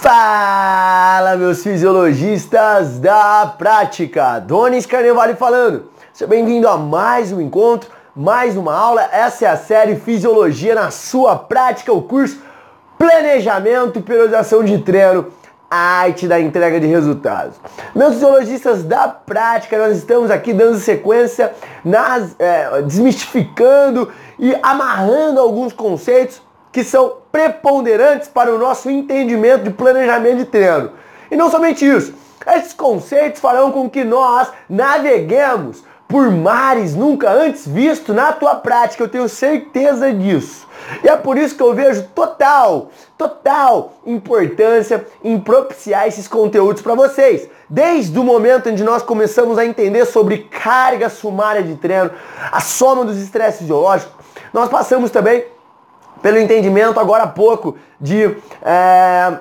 Fala, meus fisiologistas da prática! Donis Carnevale falando. Seja bem-vindo a mais um encontro, mais uma aula. Essa é a série Fisiologia na sua prática, o curso Planejamento e Periodização de Treino, arte da entrega de resultados. Meus fisiologistas da prática, nós estamos aqui dando sequência, nas, é, desmistificando e amarrando alguns conceitos que são preponderantes para o nosso entendimento de planejamento de treino. E não somente isso, esses conceitos farão com que nós naveguemos por mares nunca antes vistos na tua prática, eu tenho certeza disso. E é por isso que eu vejo total, total importância em propiciar esses conteúdos para vocês. Desde o momento onde nós começamos a entender sobre carga sumária de treino, a soma dos estresses fisiológicos, nós passamos também pelo entendimento agora há pouco de é,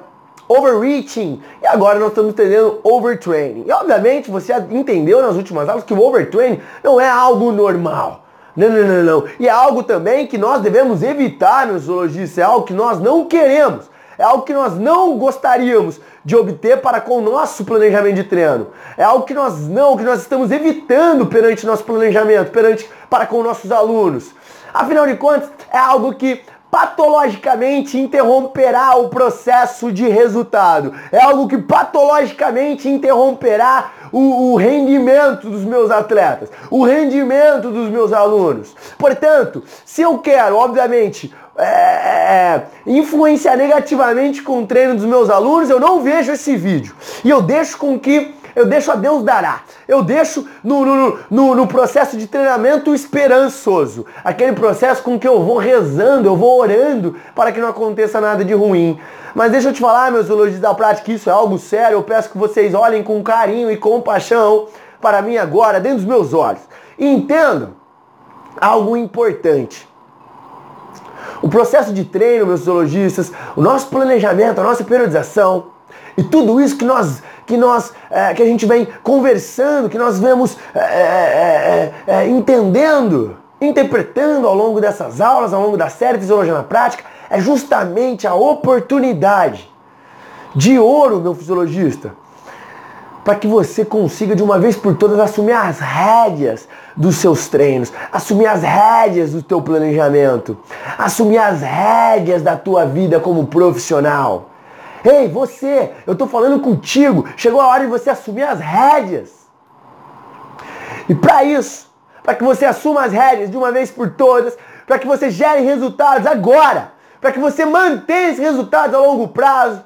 overreaching e agora nós estamos entendendo overtraining. E obviamente você entendeu nas últimas aulas que o overtraining não é algo normal. Não, não, não, não. E é algo também que nós devemos evitar, meus zoologistas, é algo que nós não queremos. É algo que nós não gostaríamos de obter para com o nosso planejamento de treino. É algo que nós não, que nós estamos evitando perante nosso planejamento, perante para com nossos alunos. Afinal de contas, é algo que patologicamente interromperá o processo de resultado. É algo que patologicamente interromperá o, o, rendimento dos meus atletas, o rendimento dos meus alunos. Portanto, se eu quero, obviamente, é, é, é influenciar negativamente com o treino dos meus alunos, eu não vejo esse vídeo. E eu deixo com que eu deixo a Deus dará. Eu deixo no, no, no, no, processo de treinamento esperançoso. Aquele processo com que eu vou rezando, eu vou orando para que não aconteça nada de ruim. Mas deixa eu te falar, meus elogios da prática, isso é algo sério. Eu peço que vocês olhem com carinho e compaixão para mim agora, dentro dos meus olhos. E entendam algo importante. O processo de treino, meus zoologistas, o nosso planejamento, a nossa periodização e tudo isso que nós que nós é, que a gente vem conversando, que nós vemos é é, é, é, entendendo, interpretando ao longo dessas aulas, ao longo da série Fisiologia na Prática, é justamente a oportunidade de ouro, meu fisiologista, para que você consiga de uma vez por todas assumir as rédeas dos seus treinos, assumir as rédeas do teu planejamento, assumir as rédeas da tua vida como profissional. Ei, você, eu estou falando contigo. Chegou a hora de você assumir as rédeas. E para isso, para que você assuma as rédeas de uma vez por todas, para que você gere resultados agora, para que você mantenha esses resultados a longo prazo,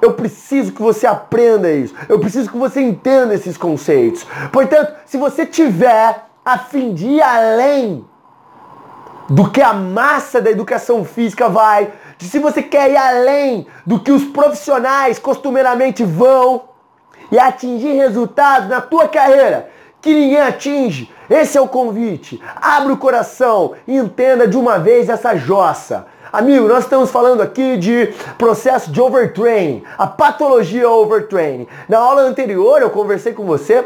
eu preciso que você aprenda isso. Eu preciso que você entenda esses conceitos. Portanto, se você tiver a fim de ir além do que a massa da educação física vai, se você quer ir além do que os profissionais costumeiramente vão e atingir resultados na tua carreira que ninguém atinge. Esse é o convite. Abra o coração e entenda de uma vez essa jossa. Amigo, nós estamos falando aqui de processo de overtraining, a patologia overtraining. Na aula anterior eu conversei com você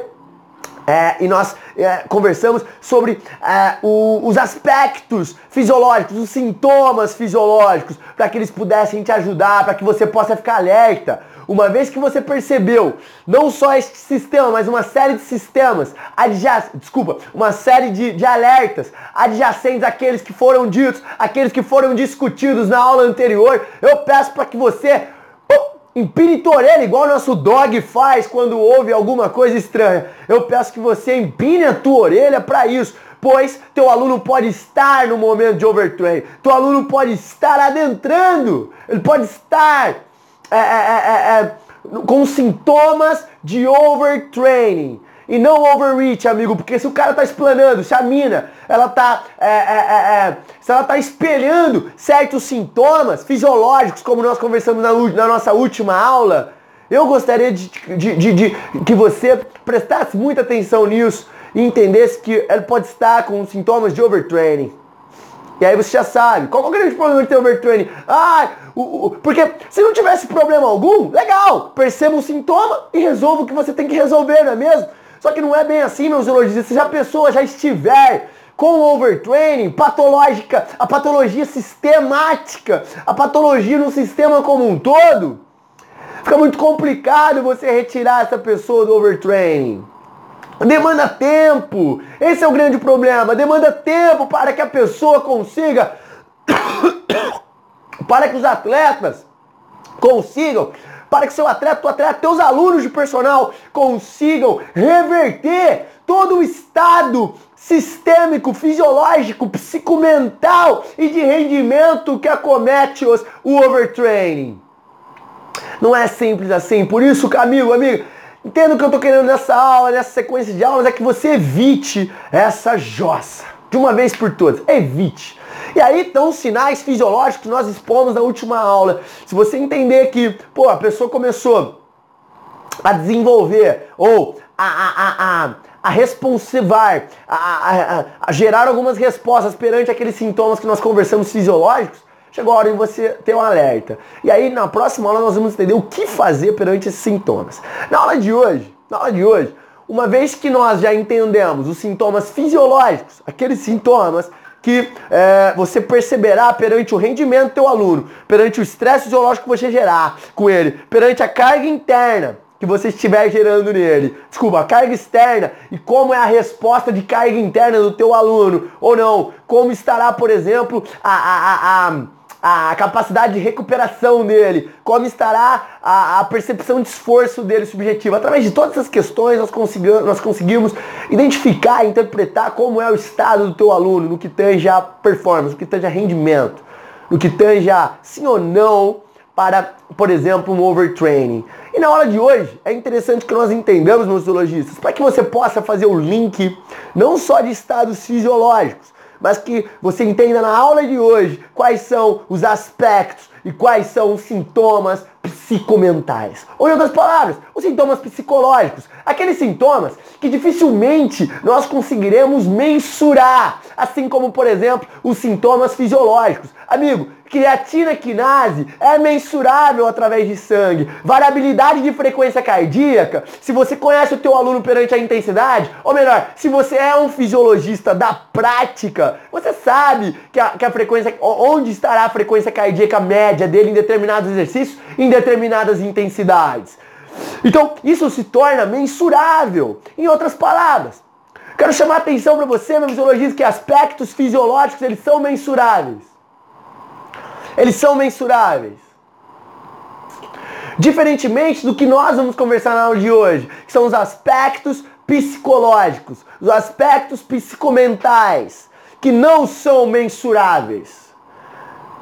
é, e nós é, conversamos sobre é, o, os aspectos fisiológicos, os sintomas fisiológicos, para que eles pudessem te ajudar, para que você possa ficar alerta. Uma vez que você percebeu não só este sistema, mas uma série de sistemas, adjacentes, desculpa, uma série de, de alertas adjacentes àqueles que foram ditos, aqueles que foram discutidos na aula anterior, eu peço para que você Empine orelha, igual nosso dog faz quando ouve alguma coisa estranha. Eu peço que você empine a tua orelha para isso, pois teu aluno pode estar no momento de overtrain. Teu aluno pode estar adentrando, ele pode estar é, é, é, é com sintomas de overtraining e não overreach, amigo, porque se o cara tá explanando, se a mina, ela tá, é, é, é, é, se ela tá espelhando certos sintomas fisiológicos, como nós conversamos na, na nossa última aula, eu gostaria de, de, de, de, que você prestasse muita atenção nisso e entendesse que ela pode estar com sintomas de overtraining. E aí você já sabe. Qual é o grande problema de ter overtraining? Ah, o, o, porque se não tivesse problema algum, legal. Perceba o sintoma e resolva o que você tem que resolver, não é mesmo? Só que não é bem assim, meus zoologistas. Se a pessoa já estiver com overtraining, patológica, a patologia sistemática, a patologia no sistema como um todo, Fica muito complicado você retirar essa pessoa do overtraining. Demanda tempo. Esse é o grande problema. Demanda tempo para que a pessoa consiga para que os atletas consigam, para que seu atleta, o atleta, teus alunos de personal consigam reverter todo o estado sistêmico, fisiológico, psicomental e de rendimento que acomete os, o overtraining. Não é simples assim. Por isso, amigo, amigo, entenda o que eu estou querendo nessa aula, nessa sequência de aulas, é que você evite essa jossa. De uma vez por todas. Evite. E aí estão os sinais fisiológicos que nós expomos na última aula. Se você entender que, pô, a pessoa começou a desenvolver ou a, a, a, a responsivar, a, a, a, gerar algumas respostas perante aqueles sintomas que nós conversamos fisiológicos, chegou a hora de você ter um alerta. E aí na próxima aula nós vamos entender o que fazer perante esses sintomas. Na aula de hoje, na aula de hoje, uma vez que nós já entendemos os sintomas fisiológicos, aqueles sintomas que é, você perceberá perante o rendimento do teu aluno, perante o estresse fisiológico que você gerar com ele, perante a carga interna que você estiver gerando nele. Desculpa, a carga externa e como é a resposta de carga interna do teu aluno, ou não, como estará, por exemplo, a, a, a, a a capacidade de recuperação dele, como estará a, a, percepção de esforço dele subjetivo. Através de todas essas questões, nós conseguimos, nós conseguimos identificar interpretar como é o estado do teu aluno no que tange a performance, no que tange a rendimento, no que tange a sim ou não para, por exemplo, um overtraining. E na aula de hoje, é interessante que nós entendamos, meus zoologistas, para que você possa fazer o link não só de estados fisiológicos, mas que você entenda na aula de hoje quais são os aspectos e quais são os sintomas psicomentais. Ou em outras palavras, os sintomas psicológicos. Aqueles sintomas que dificilmente nós conseguiremos mensurar, assim como, por exemplo, os sintomas fisiológicos. Amigo, creatina quinase é mensurável através de sangue. Variabilidade de frequência cardíaca, se você conhece o teu aluno perante a intensidade, ou melhor, se você é um fisiologista da prática, você sabe que a, que a frequência, onde estará a frequência cardíaca média dele em determinados exercícios, em determinadas intensidades. Então, isso se torna mensurável. Em outras palavras, quero chamar a atenção para você, meu fisiologista, que aspectos fisiológicos eles são mensuráveis. Eles são mensuráveis. Diferentemente do que nós vamos conversar na aula de hoje, que são os aspectos psicológicos, os aspectos psicomentais, que não são mensuráveis.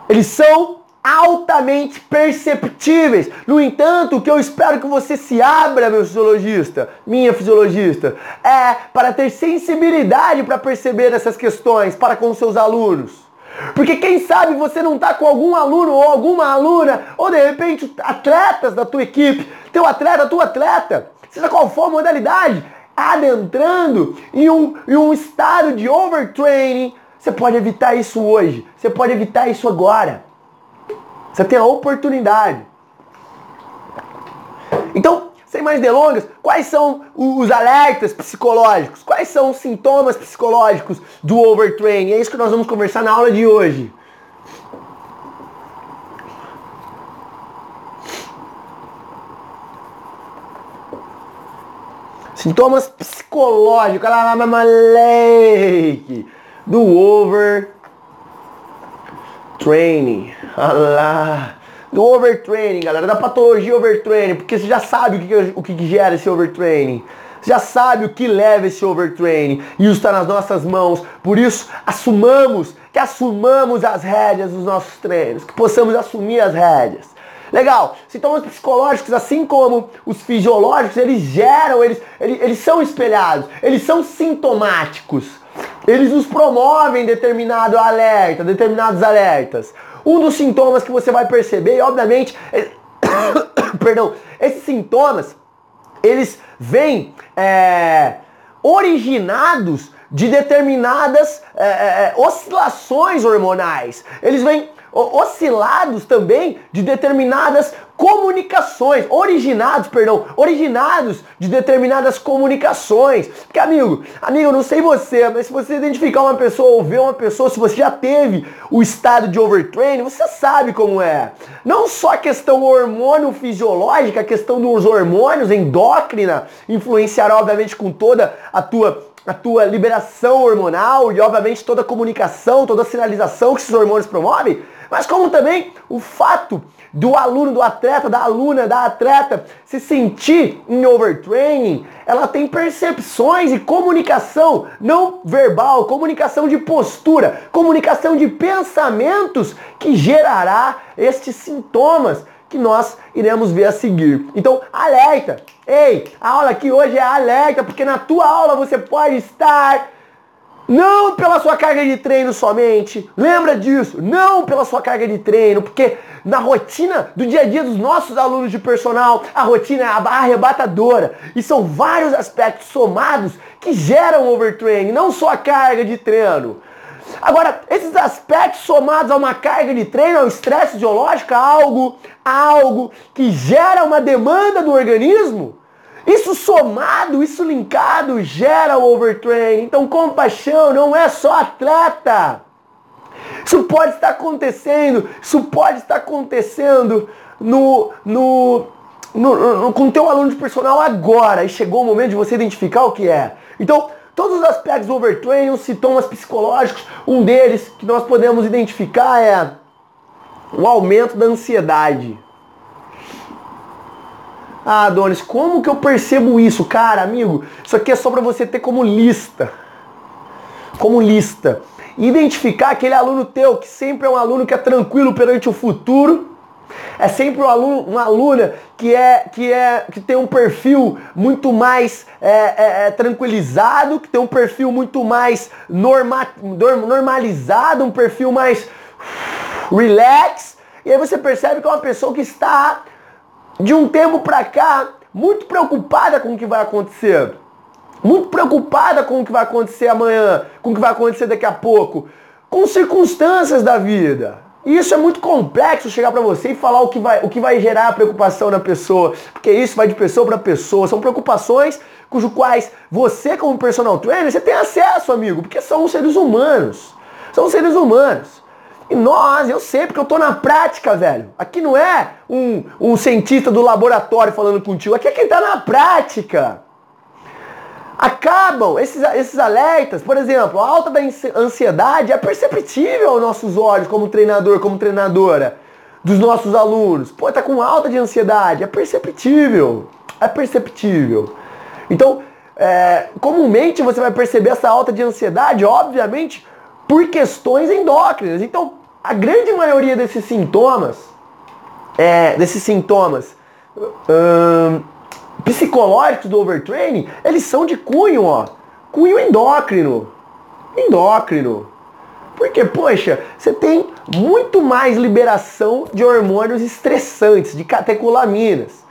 Eles são altamente perceptíveis. No entanto, o que eu espero que você se abra, meu fisiologista, minha fisiologista, é para ter sensibilidade para perceber essas questões para com seus alunos. Porque quem sabe você não está com algum aluno ou alguma aluna, ou de repente atletas da tua equipe, teu atleta, tua atleta, seja qual for a modalidade, adentrando em um, em um estado de overtraining. Você pode evitar isso hoje, você pode evitar isso agora. Você tem a oportunidade. Então, sem mais delongas, quais são os alertas psicológicos? Quais são os sintomas psicológicos do overtraining? É isso que nós vamos conversar na aula de hoje. Sintomas psicológicos, olha lá, moleque, do overtraining. Olha lá do overtraining, galera, da patologia overtraining, porque você já sabe o que, o que gera esse overtraining. Você já sabe o que leva esse overtraining. E isso está nas nossas mãos. Por isso, assumamos, que assumamos as rédeas dos nossos treinos, que possamos assumir as rédeas. Legal, sintomas psicológicos, assim como os fisiológicos, eles geram, eles, eles, eles são espelhados, eles são sintomáticos. Eles nos promovem determinado alerta, determinados alertas. Um dos sintomas que você vai perceber, obviamente, é... perdão, esses sintomas, eles vêm é, originados de determinadas é, é, é, oscilações hormonais. Eles vêm oscilados também de determinadas comunicações, originados, perdão, originados de determinadas comunicações. Porque, amigo, amigo, não sei você, mas se você identificar uma pessoa ou ver uma pessoa, se você já teve o estado de overtraining, você sabe como é. Não só a questão hormônio fisiológica, a questão dos hormônios endócrina influenciará, obviamente, com toda a tua a tua liberação hormonal e, obviamente, toda a comunicação, toda a sinalização que esses hormônios promovem, mas como também o fato do aluno, do atleta, da aluna, da atleta se sentir em overtraining, ela tem percepções e comunicação não verbal, comunicação de postura, comunicação de pensamentos que gerará estes sintomas que nós iremos ver a seguir. Então, alerta! Ei, a aula aqui hoje é alerta, porque na tua aula você pode estar não pela sua carga de treino somente. Lembra disso? Não pela sua carga de treino, porque na rotina do dia a dia dos nossos alunos de personal, a rotina é arrebatadora. E são vários aspectos somados que geram overtraining, não só a carga de treino. Agora, esses aspectos somados a uma carga de treino, ao estresse fisiológico, algo, algo que gera uma demanda do organismo, isso somado, isso linkado, gera o overtraining. Então, compaixão não é só atleta. Isso pode estar acontecendo, isso pode estar acontecendo no, no, no, no, com o teu aluno de personal agora. E chegou o momento de você identificar o que é. Então, todos os aspectos do overtraining, os sintomas psicológicos, um deles que nós podemos identificar é o aumento da ansiedade. Ah, Adonis, como que eu percebo isso? Cara, amigo, isso aqui é só para você ter como lista. Como lista. Identificar aquele aluno teu que sempre é um aluno que é tranquilo perante o futuro. É sempre um aluno, uma aluna que é que é que tem um perfil muito mais é, é, é tranquilizado, que tem um perfil muito mais norma, normalizado, um perfil mais relax. E aí você percebe que é uma pessoa que está de um tempo para cá, muito preocupada com o que vai acontecer. Muito preocupada com o que vai acontecer amanhã, com o que vai acontecer daqui a pouco, com circunstâncias da vida. E isso é muito complexo chegar para você e falar o que vai, o que vai gerar preocupação na pessoa, porque isso vai de pessoa para pessoa, são preocupações cujo quais você como personal trainer, você tem acesso, amigo, porque são seres humanos. São seres humanos. E nós, eu sei, porque eu tô na prática, velho. Aqui não é um, um cientista do laboratório falando contigo, aqui é quem tá na prática. Acabam esses, esses alertas, por exemplo, a alta da ansiedade é perceptível aos nossos olhos como treinador, como treinadora dos nossos alunos. Pô, tá com alta de ansiedade, é perceptível. É perceptível. Então, é, comumente você vai perceber essa alta de ansiedade, obviamente, por questões endócrinas. Então, a grande maioria desses sintomas, é, desses sintomas hum, psicológicos do overtraining, eles são de cunho, ó, cunho endócrino. Endócrino. Porque, poxa, você tem muito mais liberação de hormônios estressantes, de catecolaminas.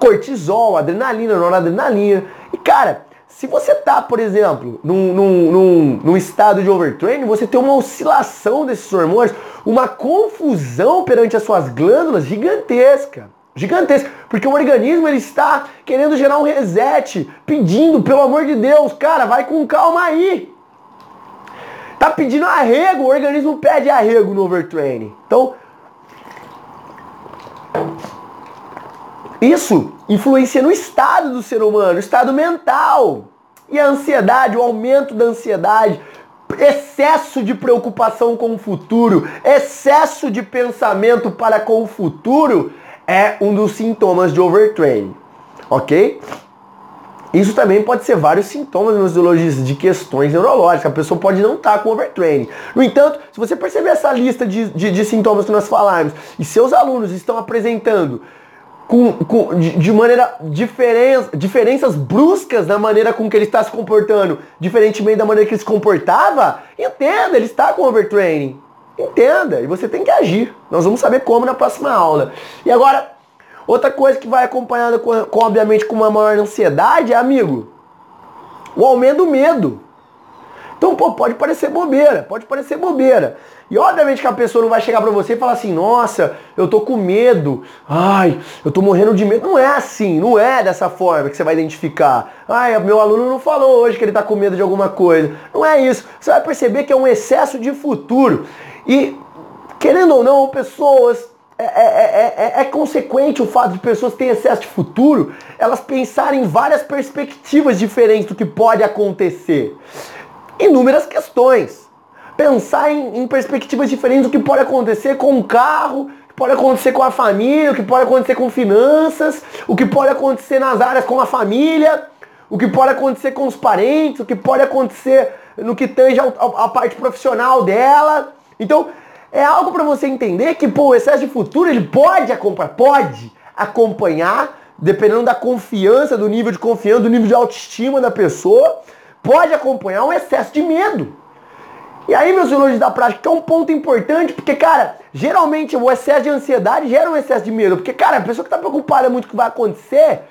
Cortisol, adrenalina, noradrenalina. E, cara, se você tá, por exemplo, num, num, num, num, estado de overtraining, você tem uma oscilação desses hormônios, uma confusão perante as suas glândulas gigantesca. Gigantesca. Porque o organismo ele está querendo gerar um reset, pedindo, pelo amor de Deus, cara, vai com calma aí. Tá pedindo arrego, o organismo pede arrego no overtraining. Então, isso influencia no estado do ser humano, estado mental. E a ansiedade, o aumento da ansiedade, excesso de preocupação com o futuro, excesso de pensamento para com o futuro é um dos sintomas de overtraining, ok? Isso também pode ser vários sintomas neurologistas de questões neurológicas. A pessoa pode não estar tá com overtraining. No entanto, se você perceber essa lista de, de, de sintomas que nós falamos e seus alunos estão apresentando com, com, de, maneira diferen, diferenças bruscas na maneira com que ele está se comportando, diferentemente da maneira que ele se comportava, entenda, ele está com overtraining. Entenda, e você tem que agir. Nós vamos saber como na próxima aula. E agora, outra coisa que vai acompanhada com, com obviamente com uma maior ansiedade, amigo, o aumento do medo. Então, pô, pode parecer bobeira, pode parecer bobeira. E obviamente que a pessoa não vai chegar para você e falar assim, nossa, eu tô com medo, ai, eu tô morrendo de medo. Não é assim, não é dessa forma que você vai identificar. Ai, meu aluno não falou hoje que ele tá com medo de alguma coisa. Não é isso. Você vai perceber que é um excesso de futuro. E, querendo ou não, pessoas é, é, é, é, consequente o fato de pessoas terem excesso de futuro, elas pensarem em várias perspectivas diferentes do que pode acontecer inúmeras questões. Pensar em, em perspectivas diferentes do que pode acontecer com um carro, o que pode acontecer com a família, o que pode acontecer com finanças, o que pode acontecer nas áreas com a família, o que pode acontecer com os parentes, o que pode acontecer no que tange a parte profissional dela. Então, é algo para você entender que pô, o excesso de futuro ele pode acompanhar, pode acompanhar, dependendo da confiança, do nível de confiança, do nível de autoestima da pessoa, pode acompanhar um excesso de medo. E aí, meus filhos da prática, que é um ponto importante, porque, cara, geralmente o excesso de ansiedade gera um excesso de medo. Porque, cara, a pessoa que está preocupada muito com o que vai acontecer,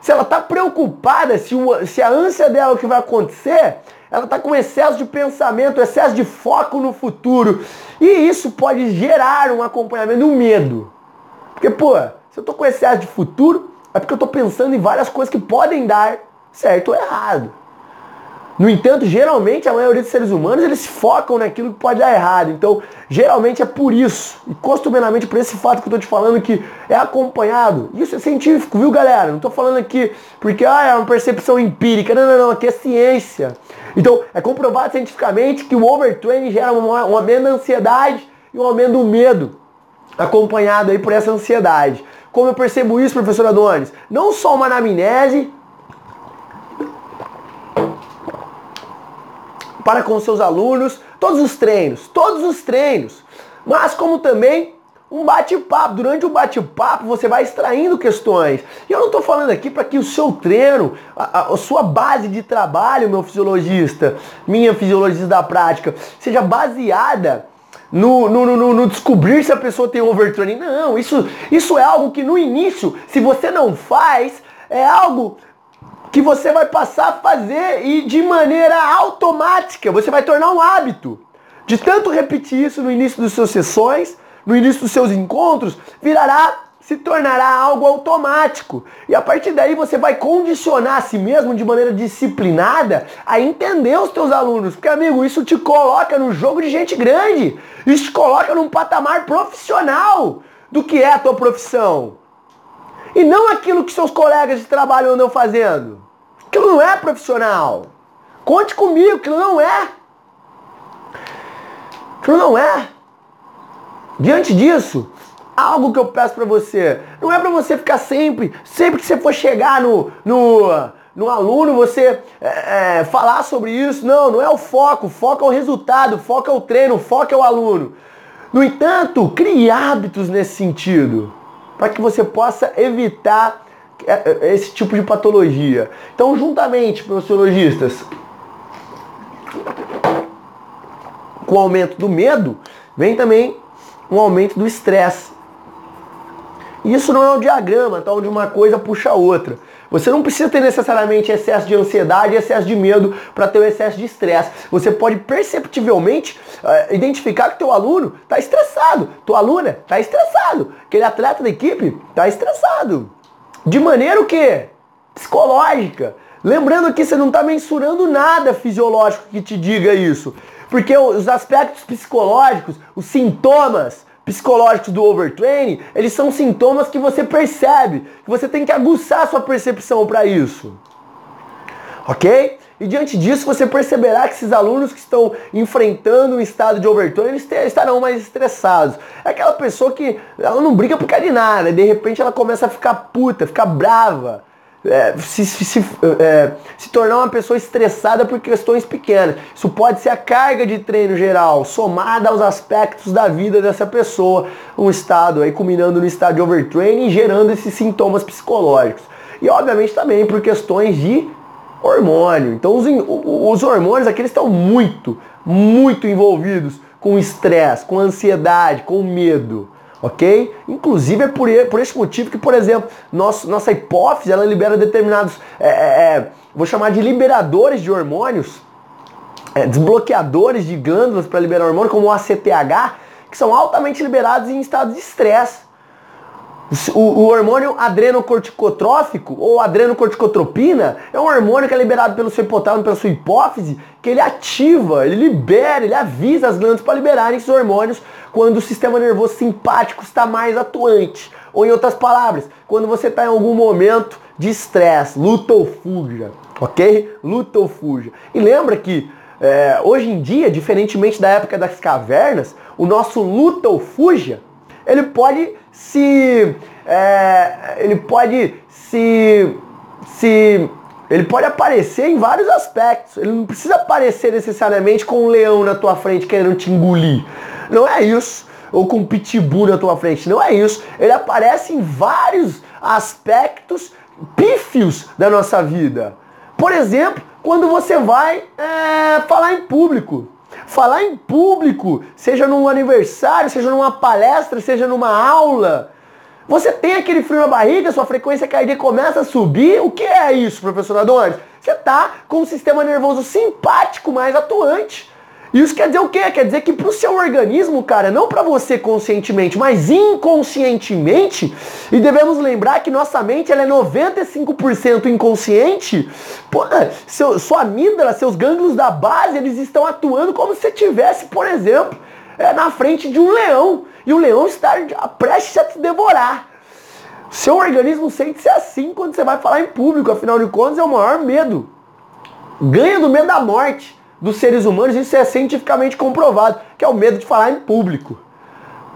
se ela está preocupada, se, o, se a ânsia dela é o que vai acontecer, ela está com excesso de pensamento, excesso de foco no futuro. E isso pode gerar um acompanhamento, um medo. Porque, pô, se eu estou com excesso de futuro, é porque eu estou pensando em várias coisas que podem dar certo ou errado. No entanto, geralmente a maioria dos seres humanos eles focam naquilo que pode dar errado. Então, geralmente é por isso, e costumeiramente por esse fato que eu estou te falando que é acompanhado. Isso é científico, viu galera? Não estou falando aqui porque ah, é uma percepção empírica. Não, não, não, aqui é ciência. Então, é comprovado cientificamente que o overtraining gera um aumento da ansiedade e um aumento do medo, acompanhado aí por essa ansiedade. Como eu percebo isso, professor Adonis? Não só uma anamnese, para com seus alunos, todos os treinos, todos os treinos, mas como também um bate-papo. Durante o bate-papo você vai extraindo questões. E eu não estou falando aqui para que o seu treino, a, a, sua base de trabalho, meu fisiologista, minha fisiologista da prática, seja baseada no, no, no, no, descobrir se a pessoa tem overtraining. Não, isso, isso é algo que no início, se você não faz, é algo que você vai passar a fazer e de maneira automática, você vai tornar um hábito. De tanto repetir isso no início das suas sessões, no início dos seus encontros, virará, se tornará algo automático. E a partir daí você vai condicionar a si mesmo de maneira disciplinada a entender os teus alunos. Porque, amigo, isso te coloca no jogo de gente grande. Isso te coloca num patamar profissional do que é a tua profissão. E não aquilo que seus colegas de trabalho andam fazendo. Aquilo não é profissional. Conte comigo, aquilo não é. Aquilo não é. Diante disso, algo que eu peço para você, não é para você ficar sempre, sempre que você for chegar no, no, no aluno, você é, é, falar sobre isso. Não, não é o foco. O foco é o resultado, o foco é o treino, o foco é o aluno. No entanto, crie hábitos nesse sentido, para que você possa evitar esse tipo de patologia. Então, juntamente, professologistas, com o aumento do medo, vem também um aumento do estresse. Isso não é um diagrama, tá? onde uma coisa puxa a outra. Você não precisa ter necessariamente excesso de ansiedade excesso de medo para ter o excesso de estresse. Você pode perceptivelmente uh, identificar que teu aluno está estressado, tua aluna está estressado, aquele atleta da equipe está estressado. De maneira o quê? Psicológica. Lembrando que você não está mensurando nada fisiológico que te diga isso. Porque os aspectos psicológicos, os sintomas psicológicos do overtraining, eles são sintomas que você percebe, que você tem que aguçar sua percepção para isso. Ok? E diante disso, você perceberá que esses alunos que estão enfrentando um estado de overtone, eles estarão mais estressados. É aquela pessoa que ela não briga por causa de nada, e de repente ela começa a ficar puta, ficar brava, é, se, se, se, é, se, tornar uma pessoa estressada por questões pequenas. Isso pode ser a carga de treino geral, somada aos aspectos da vida dessa pessoa, um estado aí culminando no estado de overtraining gerando esses sintomas psicológicos. E obviamente também por questões de hormônio. Então os, os hormônios aqui estão muito, muito envolvidos com estresse, com ansiedade, com medo. Ok? Inclusive é por, por esse motivo que, por exemplo, nosso, nossa hipófise ela libera determinados, é, é, é vou chamar de liberadores de hormônios é, desbloqueadores de glândulas para liberar hormônio, como o ACTH, que são altamente liberados em estado de estresse. O, o, hormônio adrenocorticotrófico ou adrenocorticotropina é um hormônio que é liberado pelo seu hipotálamo, pela sua hipófise, que ele ativa, ele libera, ele avisa as glândulas para liberarem esses hormônios quando o sistema nervoso simpático está mais atuante. Ou em outras palavras, quando você está em algum momento de estresse, luta ou fuja, ok? Luta ou fuja. E lembra que é, hoje em dia, diferentemente da época das cavernas, o nosso luta ou fuja, ele pode se. É, ele pode se. se ele pode aparecer em vários aspectos. Ele não precisa aparecer necessariamente com um leão na tua frente querendo te engolir. Não é isso. Ou com um pitbull na tua frente. Não é isso. Ele aparece em vários aspectos pífios da nossa vida. Por exemplo, quando você vai é, falar em público. Falar em público, seja num aniversário, seja numa palestra, seja numa aula. Você tem aquele frio na barriga, sua frequência cardíaca começa a subir. O que é isso, professor Adonis? Você está com um sistema nervoso simpático mais atuante. Isso quer dizer o quê? Quer dizer que para o seu organismo, cara, não para você conscientemente, mas inconscientemente, e devemos lembrar que nossa mente ela é 95% inconsciente, pô, seu, sua amígdala, seus gânglios da base, eles estão atuando como se tivesse, por exemplo, é, na frente de um leão, e o leão está prestes a te devorar. Seu organismo sente-se assim quando você vai falar em público, afinal de contas é o maior medo. Ganha do medo da morte dos seres humanos, isso é cientificamente comprovado, que é o medo de falar em público.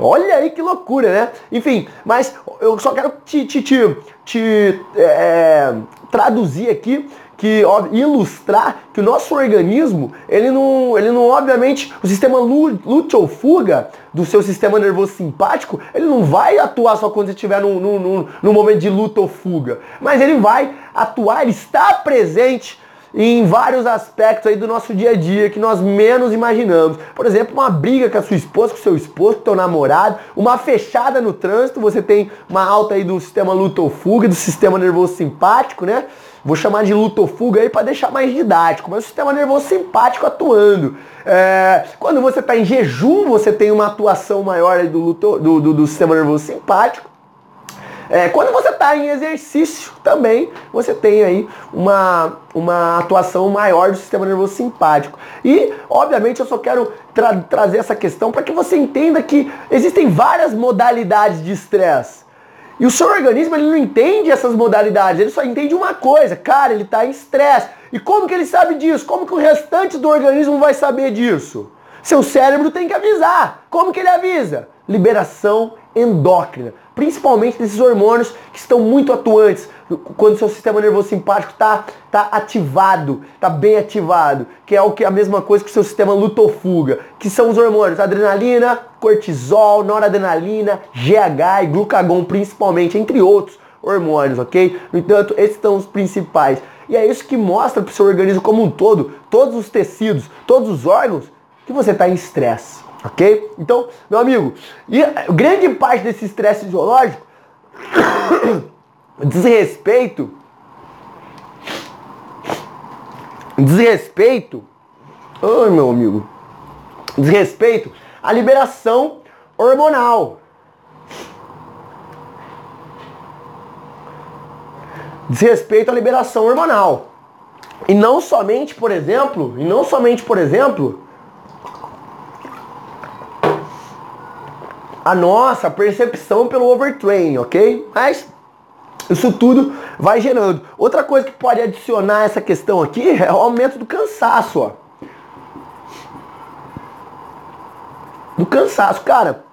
Olha aí que loucura, né? Enfim, mas eu só quero te, te, te, te é, traduzir aqui que ó, ilustrar que o nosso organismo, ele não, ele não obviamente, o sistema lute ou fuga do seu sistema nervoso simpático, ele não vai atuar só quando você estiver num, num, num momento de luta ou fuga, mas ele vai atuar, ele está presente em vários aspectos aí do nosso dia a dia que nós menos imaginamos. Por exemplo, uma briga com a sua esposa, com o seu esposo, com o teu namorado, uma fechada no trânsito, você tem uma alta aí do sistema luta ou fuga, do sistema nervoso simpático, né? Vou chamar de luta ou fuga aí para deixar mais didático, mas o sistema nervoso simpático atuando. É, quando você está em jejum, você tem uma atuação maior do, luto, do, do, do sistema nervoso simpático. É, quando você está em exercício também, você tem aí uma, uma atuação maior do sistema nervoso simpático. E, obviamente, eu só quero tra trazer essa questão para que você entenda que existem várias modalidades de estresse. E o seu organismo ele não entende essas modalidades, ele só entende uma coisa, cara, ele está em estresse. E como que ele sabe disso? Como que o restante do organismo vai saber disso? Seu cérebro tem que avisar. Como que ele avisa? Liberação endócrina principalmente desses hormônios que estão muito atuantes quando seu sistema nervoso simpático está tá ativado, está bem ativado, que é o que a mesma coisa que o seu sistema lutofuga, que são os hormônios adrenalina, cortisol, noradrenalina, GH e glucagon principalmente, entre outros hormônios, ok? No entanto, esses são os principais. E é isso que mostra para o seu organismo como um todo, todos os tecidos, todos os órgãos, que você está em estresse. Ok? Então, meu amigo, e grande parte desse estresse fisiológico, desrespeito, desrespeito, ai meu amigo, desrespeito à liberação hormonal. Desrespeito à liberação hormonal. E não somente, por exemplo, e não somente, por exemplo, a nossa percepção pelo overtraining, ok? Mas isso tudo vai gerando. Outra coisa que pode adicionar essa questão aqui é o aumento do cansaço, ó. Do cansaço, cara.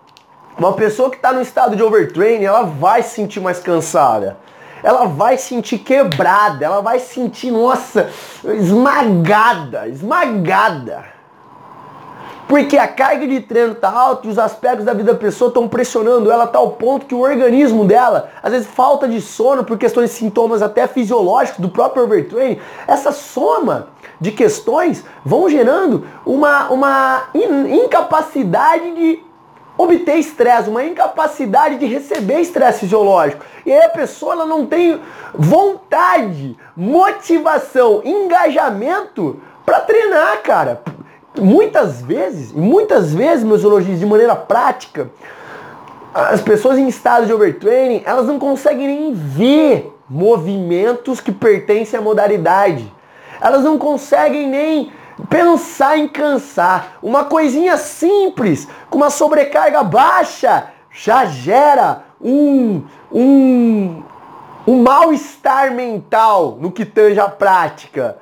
Uma pessoa que está no estado de overtraining, ela vai se sentir mais cansada. Ela vai sentir quebrada, ela vai sentir, nossa, esmagada, esmagada. Porque a carga de treino está alta e os aspectos da vida da pessoa estão pressionando ela a tal ponto que o organismo dela, às vezes falta de sono por questões de sintomas até fisiológicos do próprio overtraining, essa soma de questões vão gerando uma, uma incapacidade de obter estresse, uma incapacidade de receber estresse fisiológico. E aí a pessoa ela não tem vontade, motivação, engajamento para treinar, cara. Muitas vezes, muitas vezes, meus elogios, de maneira prática, as pessoas em estado de overtraining, elas não conseguem nem ver movimentos que pertencem à modalidade. Elas não conseguem nem pensar em cansar. Uma coisinha simples, com uma sobrecarga baixa, já gera um, um, um mal-estar mental no que tange a prática.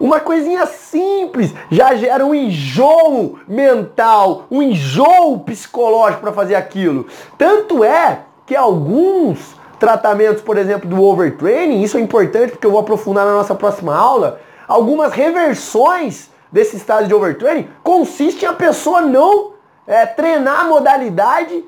Uma coisinha simples já gera um enjoo mental, um enjoo psicológico para fazer aquilo. Tanto é que alguns tratamentos, por exemplo, do overtraining, isso é importante porque eu vou aprofundar na nossa próxima aula, algumas reversões desse estado de overtraining consiste em a pessoa não é, treinar a modalidade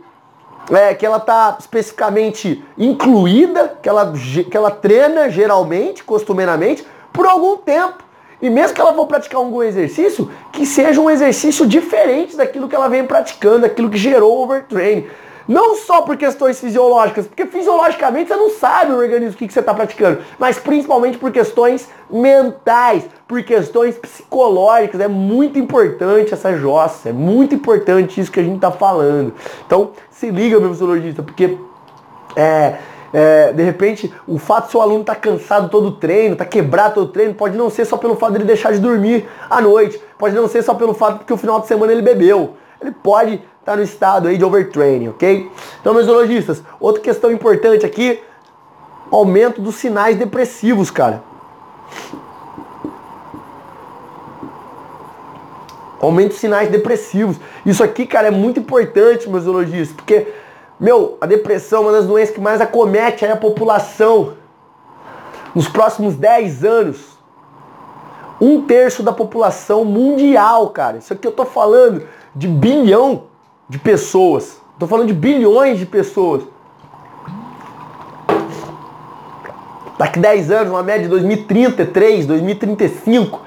é, que ela está especificamente incluída, que ela, que ela treina geralmente, costumeiramente, por algum tempo. E mesmo que ela for praticar algum exercício, que seja um exercício diferente daquilo que ela vem praticando, daquilo que gerou overtraining. Não só por questões fisiológicas, porque fisiologicamente você não sabe o organismo que, que você está praticando, mas principalmente por questões mentais, por questões psicológicas. É muito importante essa jossa, é muito importante isso que a gente está falando. Então, se liga, meu fisiologista, porque é, é, de repente o fato do seu aluno estar tá cansado todo o treino, tá quebrado todo o treino, pode não ser só pelo fato dele deixar de dormir à noite, pode não ser só pelo fato que o final de semana ele bebeu. Ele pode está no estado aí de overtraining, ok? Então, meus zoologistas, outra questão importante aqui, aumento dos sinais depressivos, cara. Aumento dos sinais depressivos. Isso aqui, cara, é muito importante, meus zoologistas, porque, meu, a depressão é uma das doenças que mais acomete a população nos próximos 10 anos. Um terço da população mundial, cara. Isso aqui eu tô falando de bilhão de pessoas. Estou falando de bilhões de pessoas. Daqui 10 anos, uma média de 2033, 2035,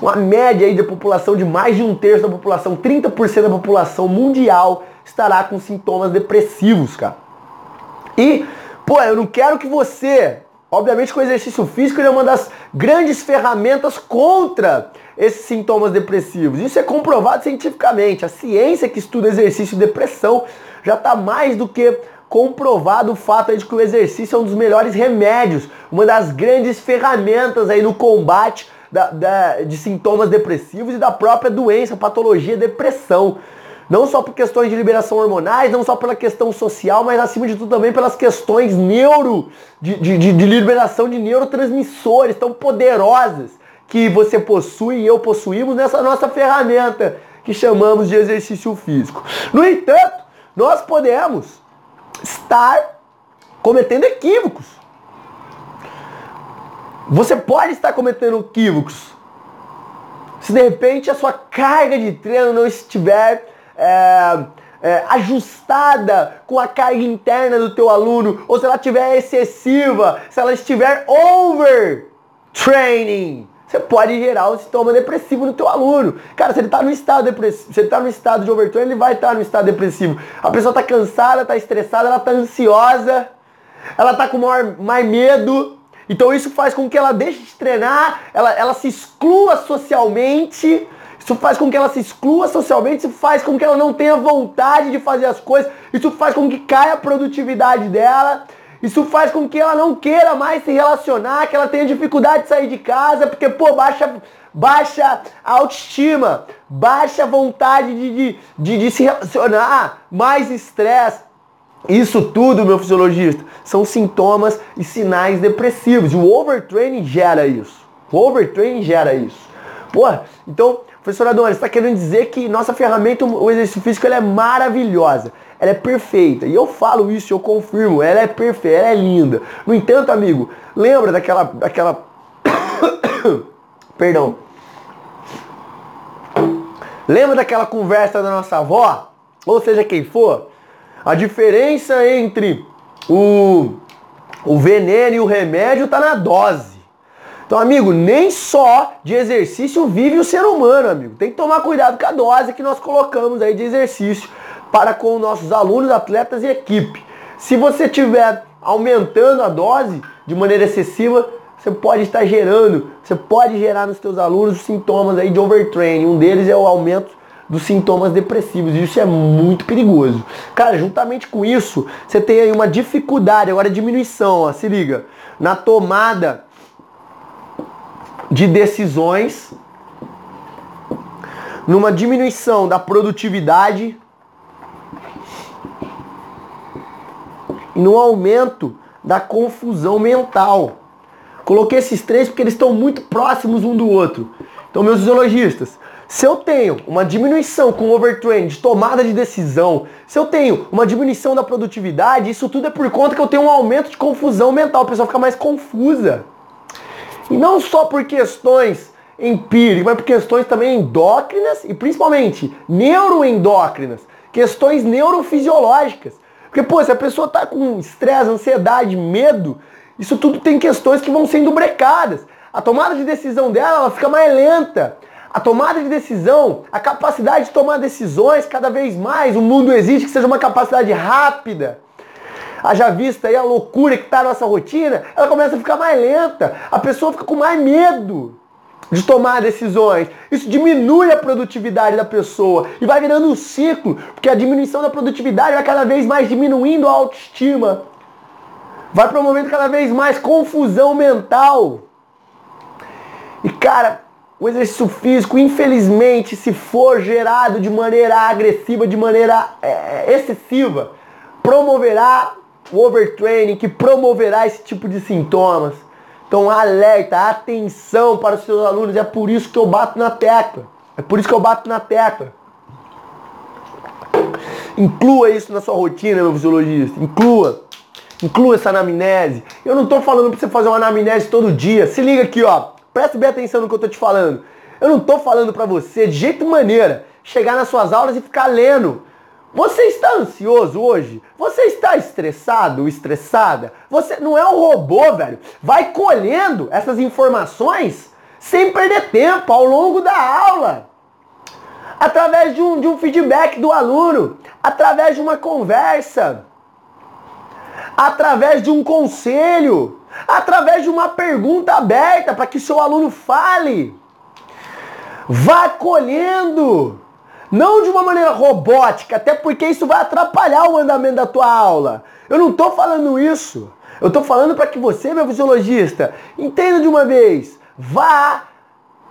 uma média aí da população de mais de um terço da população, 30% da população mundial estará com sintomas depressivos, cara. E, pô, eu não quero que você, obviamente que o exercício físico é uma das grandes ferramentas contra esses sintomas depressivos. Isso é comprovado cientificamente. A ciência que estuda exercício e depressão já está mais do que comprovado o fato de que o exercício é um dos melhores remédios, uma das grandes ferramentas aí no combate da, da, de sintomas depressivos e da própria doença, patologia, depressão. Não só por questões de liberação hormonais, não só pela questão social, mas acima de tudo também pelas questões neuro, de, de, de liberação de neurotransmissores tão poderosas que você possui e eu possuímos nessa nossa ferramenta que chamamos de exercício físico. No entanto, nós podemos estar cometendo equívocos. Você pode estar cometendo equívocos. Se de repente a sua carga de treino não estiver é, é, ajustada com a carga interna do teu aluno, ou se ela estiver excessiva, se ela estiver over training, você pode gerar um sintoma depressivo no teu aluno. Cara, se ele está no estado depressivo, se ele está no estado de overtraining, ele vai estar tá no estado depressivo. A pessoa está cansada, está estressada, ela está ansiosa, ela está com maior, mais medo. Então isso faz com que ela deixe de treinar, ela, ela se exclua socialmente. Isso faz com que ela se exclua socialmente, isso faz com que ela não tenha vontade de fazer as coisas, isso faz com que caia a produtividade dela. Isso faz com que ela não queira mais se relacionar, que ela tenha dificuldade de sair de casa, porque, pô, baixa, baixa autoestima, baixa vontade de, de, de, de se relacionar, mais estresse. Isso tudo, meu fisiologista, são sintomas e sinais depressivos. O overtraining gera isso. O overtraining gera isso. Pô, então, professor Adonis, está querendo dizer que nossa ferramenta, o exercício físico, ela é maravilhosa ela é perfeita. E eu falo isso, eu confirmo, ela é perfeita, ela é linda. No entanto, amigo, lembra daquela. daquela... Perdão. Lembra daquela conversa da nossa avó? Ou seja, quem for? A diferença entre o, o veneno e o remédio está na dose. Então, amigo, nem só de exercício vive o ser humano, amigo. Tem que tomar cuidado com a dose que nós colocamos aí de exercício para com nossos alunos, atletas e equipe. Se você estiver aumentando a dose de maneira excessiva, você pode estar gerando, você pode gerar nos seus alunos sintomas aí de overtraining. Um deles é o aumento dos sintomas depressivos. E isso é muito perigoso. Cara, juntamente com isso, você tem aí uma dificuldade, agora diminuição, ó, se liga, na tomada de decisões, numa diminuição da produtividade e no aumento da confusão mental. Coloquei esses três porque eles estão muito próximos um do outro. Então, meus fisiologistas, se eu tenho uma diminuição com overtraining de tomada de decisão, se eu tenho uma diminuição da produtividade, isso tudo é por conta que eu tenho um aumento de confusão mental, a pessoa fica mais confusa. E não só por questões empíricas, mas por questões também endócrinas e principalmente neuroendócrinas, questões neurofisiológicas. Porque, pô, se a pessoa tá com estresse, ansiedade, medo, isso tudo tem questões que vão sendo brecadas. A tomada de decisão dela ela fica mais lenta. A tomada de decisão, a capacidade de tomar decisões cada vez mais, o mundo exige que seja uma capacidade rápida. Haja vista aí a loucura que está na nossa rotina, ela começa a ficar mais lenta. A pessoa fica com mais medo de tomar decisões. Isso diminui a produtividade da pessoa e vai virando um ciclo, porque a diminuição da produtividade vai cada vez mais diminuindo a autoestima vai promovendo cada vez mais confusão mental. E cara, o exercício físico, infelizmente, se for gerado de maneira agressiva, de maneira é, excessiva, promoverá o overtraining, que promoverá esse tipo de sintomas. Então, alerta, atenção para os seus alunos. É por isso que eu bato na tecla. É por isso que eu bato na tecla. Inclua isso na sua rotina, meu fisiologista. Inclua. Inclua essa anamnese. Eu não estou falando para você fazer uma anamnese todo dia. Se liga aqui, ó. Preste bem atenção no que eu estou te falando. Eu não estou falando para você, de jeito maneira, chegar nas suas aulas e ficar lendo. Você está ansioso hoje? Você está estressado, estressada? Você não é um robô, velho. Vai colhendo essas informações sem perder tempo ao longo da aula. Através de um, de um feedback do aluno, através de uma conversa através de um conselho, através de uma pergunta aberta para que seu aluno fale. Vá colhendo, não de uma maneira robótica, até porque isso vai atrapalhar o andamento da tua aula. Eu não estou falando isso. Eu estou falando para que você, meu fisiologista, entenda de uma vez. Vá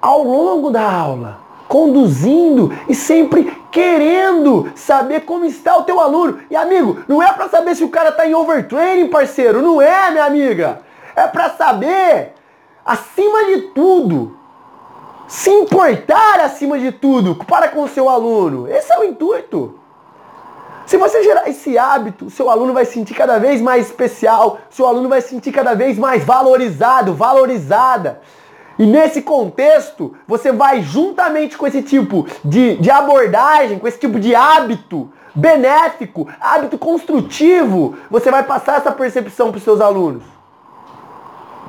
ao longo da aula conduzindo e sempre querendo saber como está o teu aluno. E amigo, não é para saber se o cara está em overtraining, parceiro, não é, minha amiga. É para saber, acima de tudo, se importar acima de tudo para com o seu aluno. Esse é o intuito. Se você gerar esse hábito, seu aluno vai se sentir cada vez mais especial, seu aluno vai se sentir cada vez mais valorizado, valorizada. E nesse contexto, você vai juntamente com esse tipo de, de abordagem, com esse tipo de hábito benéfico, hábito construtivo, você vai passar essa percepção para os seus alunos.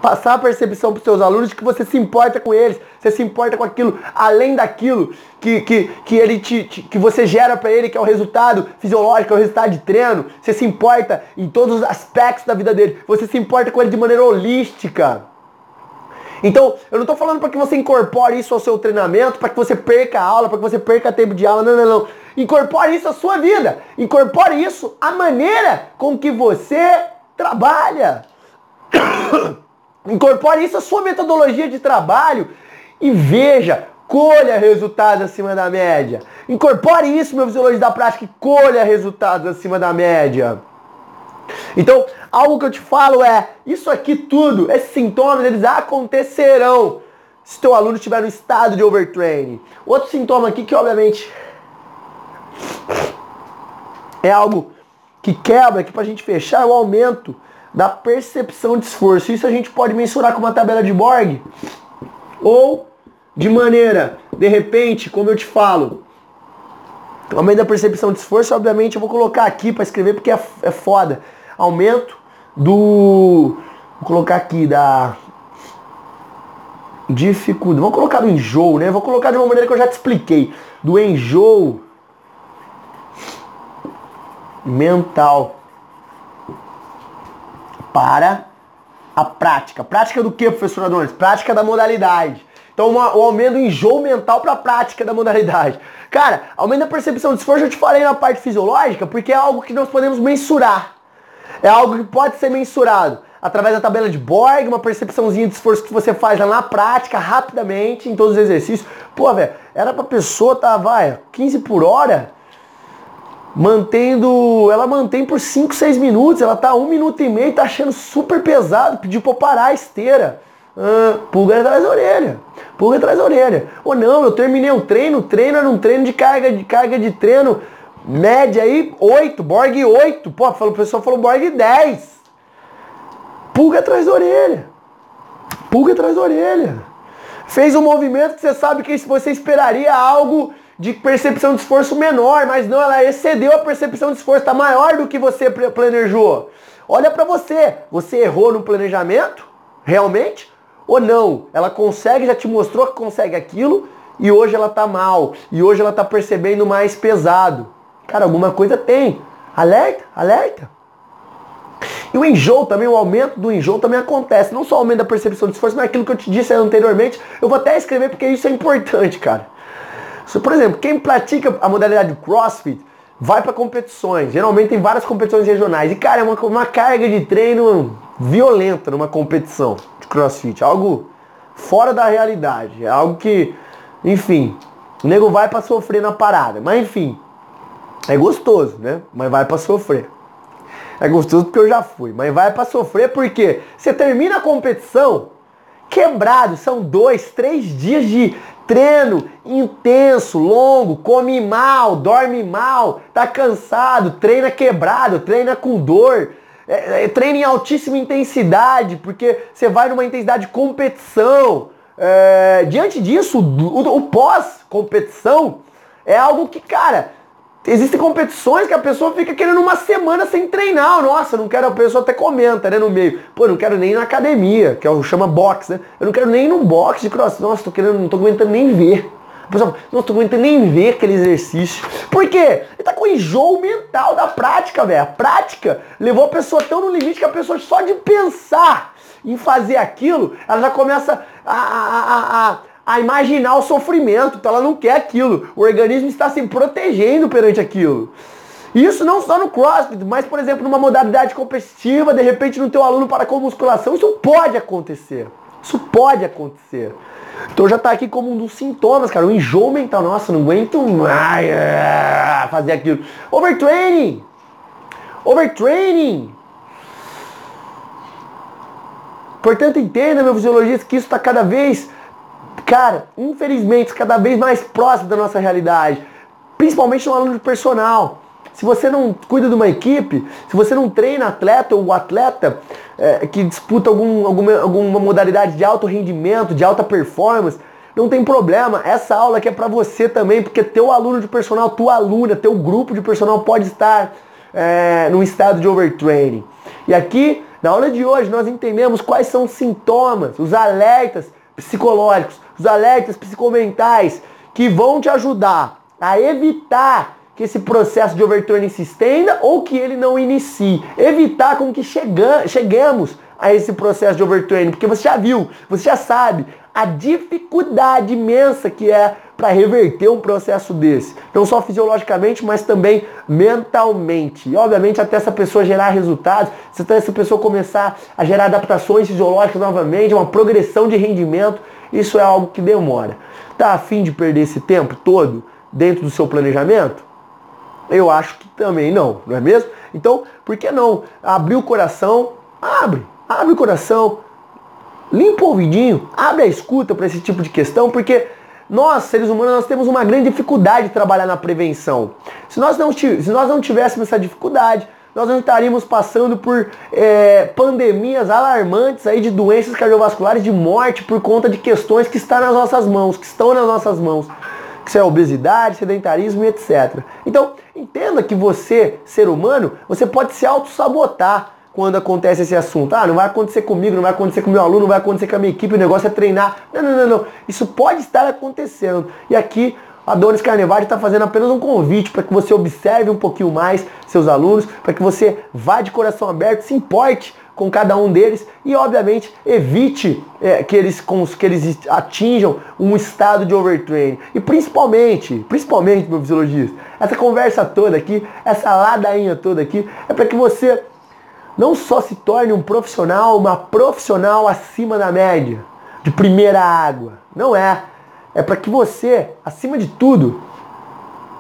Passar a percepção para os seus alunos de que você se importa com eles, você se importa com aquilo, além daquilo que, que, que, ele te, te que você gera para ele, que é o resultado fisiológico, é o resultado de treino. Você se importa em todos os aspectos da vida dele. Você se importa com ele de maneira holística. Então, eu não estou falando para que você incorpore isso ao seu treinamento, para que você perca a aula, para que você perca tempo de aula. Não, não, não. Incorpore isso à sua vida. Incorpore isso à maneira com que você trabalha. Incorpore isso à sua metodologia de trabalho e veja, colha resultados acima da média. Incorpore isso, meu fisiologia da prática, e colha resultados acima da média. Então, algo que eu te falo é, isso aqui tudo, esses sintomas, eles acontecerão se teu aluno estiver no estado de overtraining. Outro sintoma aqui que obviamente é algo que quebra aqui para a gente fechar é o aumento da percepção de esforço. Isso a gente pode mensurar com uma tabela de Borg ou de maneira, de repente, como eu te falo, aumento da percepção de esforço, obviamente, eu vou colocar aqui para escrever porque é, é foda aumento do. Vou colocar aqui da dificuldade. Vou colocar do enjoo, né? Vou colocar de uma maneira que eu já te expliquei. Do enjoo mental para a prática. Prática do que, professor Adonis? Prática da modalidade. Então, uma, o aumento do enjoo mental para a prática da modalidade. Cara, aumento da percepção de esforço, eu te falei na parte fisiológica, porque é algo que nós podemos mensurar. É algo que pode ser mensurado através da tabela de Borg, uma percepçãozinha de esforço que você faz lá na prática, rapidamente, em todos os exercícios. Pô, velho, era pra pessoa tá, vai, 15 por hora, mantendo. Ela mantém por 5, 6 minutos, ela tá 1 minuto e meio, tá achando super pesado, pediu pra parar a esteira. Ah, pulga atrás da orelha. Pulga atrás da orelha. Ou não, eu terminei o treino, o treino era um treino de carga de carga de treino média aí, 8, Borg 8. Pô, o pessoal falou Borg 10. Pulga atrás da orelha. Pulga atrás da orelha. Fez um movimento que você sabe que você esperaria algo de percepção de esforço menor, mas não, ela excedeu a percepção de esforço, está maior do que você planejou. Olha para você, você errou no planejamento? Realmente? Ou não? Ela consegue, já te mostrou que consegue aquilo e hoje ela tá mal. E hoje ela tá percebendo mais pesado. Cara, alguma coisa tem. Alerta, alerta. E o enjoo também, o aumento do enjoo também acontece. Não só o aumento da percepção de esforço, mas aquilo que eu te disse anteriormente. Eu vou até escrever porque isso é importante, cara. Por exemplo, quem pratica a modalidade CrossFit vai para competições. Geralmente tem várias competições regionais. E, cara, é uma, uma carga de treino violenta numa competição de CrossFit. Algo fora da realidade. É algo que, enfim, o nego vai para sofrer na parada. Mas, enfim, é gostoso, né? Mas vai para sofrer. É gostoso porque eu já fui. Mas vai para sofrer porque você termina a competição quebrado. São dois, três dias de treino intenso, longo, come mal, dorme mal, tá cansado, treina quebrado, treina com dor, é, é, treina em altíssima intensidade, porque você vai numa intensidade de competição. É, diante disso, o, o pós-competição é algo que, cara, Existem competições que a pessoa fica querendo uma semana sem treinar. Nossa, não quero, a pessoa até comenta, né, no meio. Pô, não quero nem ir na academia, que é o chama box, né? Eu não quero nem ir no box de cross. Nossa, tô querendo, não tô aguentando nem ver. A pessoa, não tô aguentando nem ver aquele exercício. Por quê? Ele tá com enjoo mental da prática, velho. A prática levou a pessoa tão no limite que a pessoa só de pensar em fazer aquilo, ela já começa a, a, a, a imaginar o sofrimento, então ela não quer aquilo. O organismo está se protegendo perante aquilo. Isso não só no CrossFit, mas por exemplo numa modalidade competitiva, de repente no teu aluno para com musculação, isso pode acontecer. Isso pode acontecer. Então já está aqui como um dos sintomas, cara, o enjoo mental. Nossa, não aguento mais é, fazer aquilo. Overtraining! Overtraining! Portanto, entenda, meu fisiologista, que isso está cada vez cara, infelizmente, cada vez mais próximo da nossa realidade. Principalmente no aluno de personal. Se você não cuida de uma equipe, se você não treina atleta ou atleta é, que disputa algum, alguma, alguma modalidade de alto rendimento, de alta performance, não tem problema. Essa aula aqui é para você também, porque teu aluno de personal, tua aluna, teu grupo de personal pode estar é, num estado de overtraining. E aqui, na aula de hoje, nós entendemos quais são os sintomas, os alertas psicológicos, os alertas psicomentais que vão te ajudar a evitar que esse processo de overturning se estenda ou que ele não inicie. Evitar com que cheguemos a esse processo de overtraining, porque você já viu, você já sabe a dificuldade imensa que é para reverter um processo desse. Não só fisiologicamente, mas também mentalmente. E obviamente até essa pessoa gerar resultados, até essa pessoa começar a gerar adaptações fisiológicas novamente, uma progressão de rendimento, isso é algo que demora. Tá afim de perder esse tempo todo dentro do seu planejamento? Eu acho que também não, não é mesmo? Então, por que não abrir o coração? Abre, abre o coração, limpa o ouvidinho, abre a escuta para esse tipo de questão, porque nós, seres humanos, nós temos uma grande dificuldade de trabalhar na prevenção. Se nós não, se nós não tivéssemos essa dificuldade, nós não estaríamos passando por é, pandemias alarmantes aí de doenças cardiovasculares, de morte por conta de questões que estão nas nossas mãos, que estão nas nossas mãos. Que é obesidade, sedentarismo e etc. Então, entenda que você, ser humano, você pode se auto-sabotar quando acontece esse assunto. Ah, não vai acontecer comigo, não vai acontecer com meu aluno, não vai acontecer com a minha equipe, o negócio é treinar. Não, não, não, não. Isso pode estar acontecendo. E aqui a Donis Carnevale está fazendo apenas um convite para que você observe um pouquinho mais seus alunos, para que você vá de coração aberto, se importe com cada um deles e, obviamente, evite é, que, eles, que eles atinjam um estado de overtraining. E principalmente, principalmente, meu fisiologista, essa conversa toda aqui, essa ladainha toda aqui, é para que você não só se torne um profissional, uma profissional acima da média, de primeira água. Não é. É para que você, acima de tudo,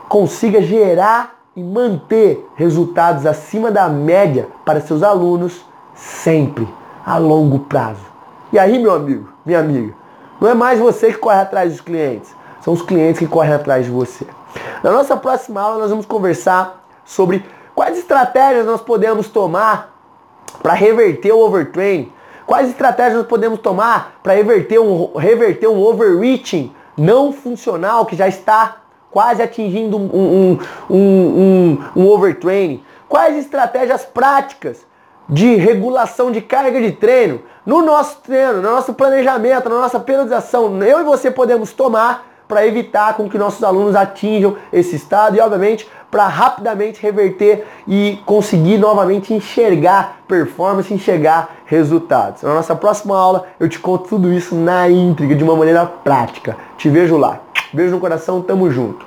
consiga gerar e manter resultados acima da média para seus alunos sempre, a longo prazo. E aí, meu amigo, minha amiga, não é mais você que corre atrás dos clientes, são os clientes que correm atrás de você. Na nossa próxima aula, nós vamos conversar sobre quais estratégias nós podemos tomar para reverter o overtraining? Quais estratégias nós podemos tomar para reverter um, reverter um overreaching não funcional que já está quase atingindo um, um, um, um, overtraining? Quais estratégias práticas de regulação de carga de treino no nosso treino, no nosso planejamento, na nossa periodização, eu e você podemos tomar para evitar com que nossos alunos atinjam esse estado e, obviamente, para rapidamente reverter e conseguir novamente enxergar performance, enxergar resultados. Na nossa próxima aula eu te conto tudo isso na íntegra, de uma maneira prática. Te vejo lá. Beijo no coração, tamo junto.